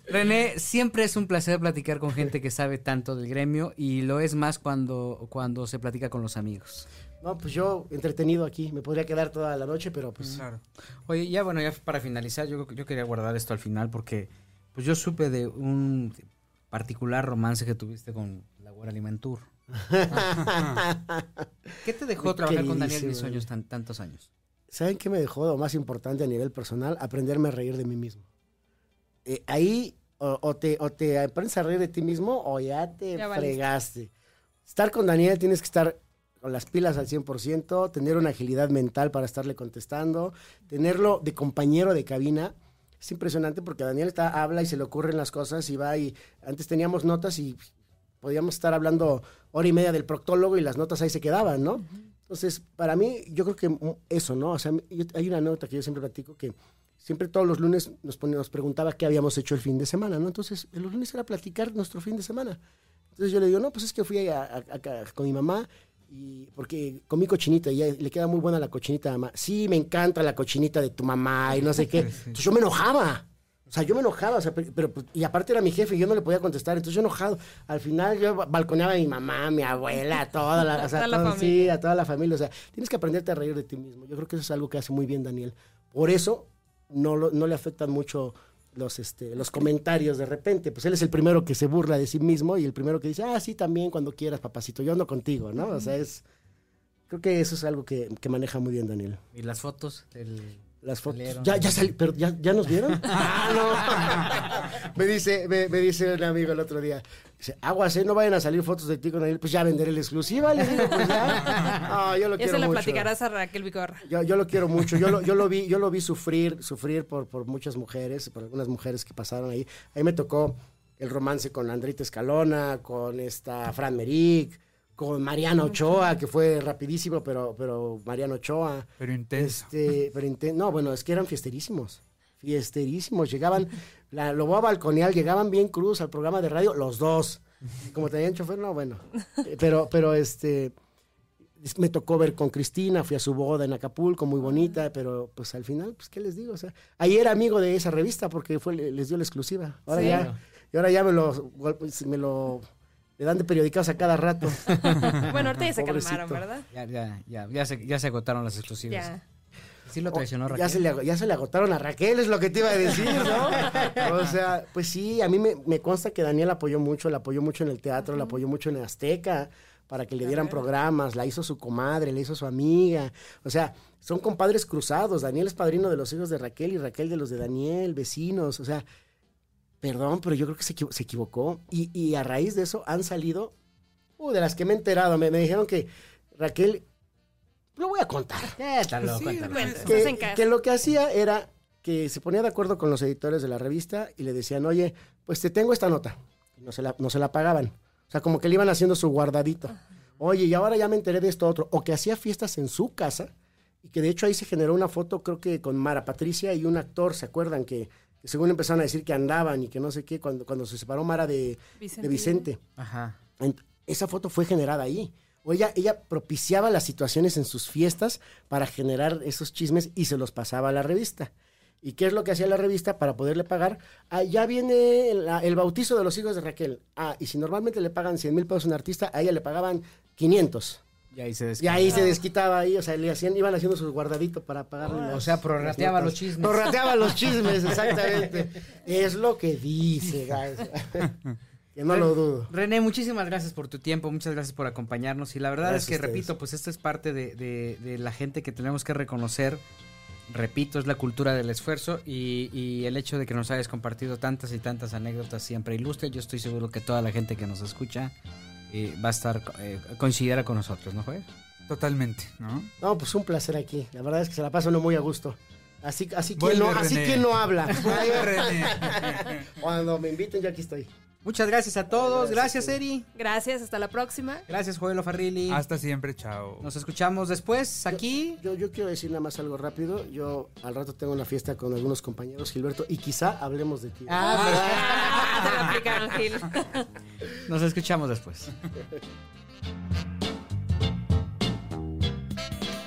René, siempre es un placer platicar con gente que sabe tanto del gremio y lo es más cuando, cuando se platica con los amigos. No, pues yo entretenido aquí, me podría quedar toda la noche, pero pues... Claro. Oye, ya bueno, ya para finalizar, yo, yo quería guardar esto al final porque pues yo supe de un particular romance que tuviste con la Guara Alimentur. ¿Qué te dejó trabajar con Daniel queridísimo, Bisoños tan, tantos años? ¿Saben qué me dejó lo más importante a nivel personal? Aprenderme a reír de mí mismo. Eh, ahí o, o te, o te aprendes a reír de ti mismo o ya te Ya valiste. fregaste. Estar con Daniel tienes que estar con las pilas al 100%, tener una agilidad mental para estarle contestando, tenerlo de compañero de cabina. Es impresionante porque Daniel está, habla y se le ocurren las cosas y va y antes teníamos notas y podíamos estar hablando hora y media del proctólogo y las notas ahí se quedaban, ¿no? Entonces, para mí, yo creo que eso, ¿no? O sea, yo- hay una nota que yo siempre platico que siempre todos los lunes nos, pone- nos preguntaba qué habíamos hecho el fin de semana, ¿no? Entonces, los lunes era platicar nuestro fin de semana. Entonces yo le digo, no, pues es que fui a- a- a- con mi mamá y porque comí cochinita y le queda muy buena la cochinita a mamá. Sí, me encanta la cochinita de tu mamá y no sé qué. Entonces yo me enojaba. O sea, yo me enojaba, o sea, pero, pues, y aparte era mi jefe y yo no le podía contestar, entonces yo enojado. Al final yo balconeaba a mi mamá, a mi abuela, a toda la, o sea, Toda la todo- familia. sí, a toda la familia. O sea, tienes que aprenderte a reír de ti mismo. Yo creo que eso es algo que hace muy bien Daniel. Por eso no, lo- no le afectan mucho los, este, los comentarios de repente. Pues él es el primero que se burla de sí mismo y el primero que dice, ah, sí, también cuando quieras, papacito, yo ando contigo, ¿no? O sea, es... Creo que eso es algo que, que maneja muy bien Daniel. ¿Y las fotos? del- las fotos. Salieron. Ya, ya, sali- pero ya, ¿ya nos vieron? ah, no. me, dice, me, me dice un amigo el otro día. Dice, aguas, ¿eh? no vayan a salir fotos de ti con él. Pues ya venderé la exclusiva. Le digo, pues ya. Ah, yo lo Ya quiero se la mucho. platicarás a Raquel Vigorra. Yo, yo lo quiero mucho. Yo lo, yo lo vi, yo lo vi sufrir, sufrir por, por muchas mujeres, por algunas mujeres que pasaron ahí. Ahí me tocó el romance con Andrita Escalona, con esta Fran Merrick, con Mariano Ochoa, que fue rapidísimo, pero, pero Mariano Ochoa. Pero intenso. Este, pero inten- no, bueno, es que eran fiesterísimos. Fiesterísimos. Llegaban, la, lo voy a balconear, llegaban bien cruz al programa de radio, los dos. Como tenían chofer, no, bueno. Eh, Pero, pero este, es- me tocó ver con Cristina, fui a su boda en Acapulco, muy bonita, pero pues al final, pues, ¿qué les digo? O sea, ahí era amigo de esa revista porque fue, les dio la exclusiva. Ahora Sí. ya, y ahora ya me lo, me lo, le dan de periodicados a cada rato. Bueno, ahorita ya se Pobrecito. calmaron, ¿verdad? Ya, ya, ya, ya, se, ya se agotaron las exclusivas. Ya. Sí lo traicionó Raquel. Ya se, le, ag- ya se le agotaron a Raquel, es lo que te iba a decir, ¿no? O sea, pues sí, a mí me, me consta que Daniel apoyó mucho, la apoyó mucho en el teatro, la apoyó mucho en Azteca, para que le dieran programas, la hizo su comadre, la hizo su amiga. O sea, son compadres cruzados. Daniel es padrino de los hijos de Raquel y Raquel de los de Daniel, vecinos. O sea, perdón, pero yo creo que se, equivo- se equivocó. Y, y a raíz de eso han salido, uh, de las que me he enterado, me, me dijeron que Raquel, lo voy a contar Cuéntalo, Pues sí, cuéntalo. Que, que lo que hacía era que se ponía de acuerdo con los editores de la revista y le decían, oye, pues te tengo esta nota. Y No se la, no se la pagaban. O sea, como que le iban haciendo su guardadito. Oye, y ahora ya me enteré de esto otro. O que hacía fiestas en su casa y que de hecho ahí se generó una foto, creo que con Mara Patricia y un actor, ¿se acuerdan? Que, que según empezaron a decir que andaban y que no sé qué, cuando, cuando se separó Mara de, Vicente. de Vicente. Ajá. Esa foto fue generada ahí. O ella, ella propiciaba las situaciones en sus fiestas para generar esos chismes y se los pasaba a la revista. ¿Y qué es lo que hacía la revista para poderle pagar? Ah, ya viene la- el bautizo de los hijos de Raquel. Ah, y si normalmente le pagan 100 mil pesos a un artista, a ella le pagaban 500. Y ahí se Y desquitó. ahí se desquitaba ahí, o sea, le hacían, iban haciendo sus guardaditos para pagarle. O las- sea, prorrateaba los chismes. Prorrateaba los chismes, exactamente. es lo que dice, guys. que no lo dudo. René, muchísimas gracias por tu tiempo, muchas gracias por acompañarnos. Y la verdad Gracias es que, ustedes. repito, pues esta es parte de, de- de la gente que tenemos que reconocer. Repito, es la cultura del esfuerzo y, y el hecho de que nos hayas compartido tantas y tantas anécdotas siempre ilustre. Yo estoy seguro que toda la gente que nos escucha eh, va a estar, eh, coincidirá con nosotros, ¿no, Joel? Totalmente, ¿no? No, pues un placer aquí. La verdad es que se la pasa uno muy a gusto. Así, así no, así no habla. Vuelve. Cuando me inviten, yo aquí estoy. Muchas gracias a todos. Gracias, Eri. Gracias, hasta la próxima. Gracias, Joel Farrilli. Hasta siempre, chao. Nos escuchamos después aquí. Yo, yo quiero decir nada más algo rápido. Yo al rato tengo una fiesta con algunos compañeros, Gilberto, y quizá hablemos de ti. Ah, Te lo aplicaron, Gil. Nos escuchamos después.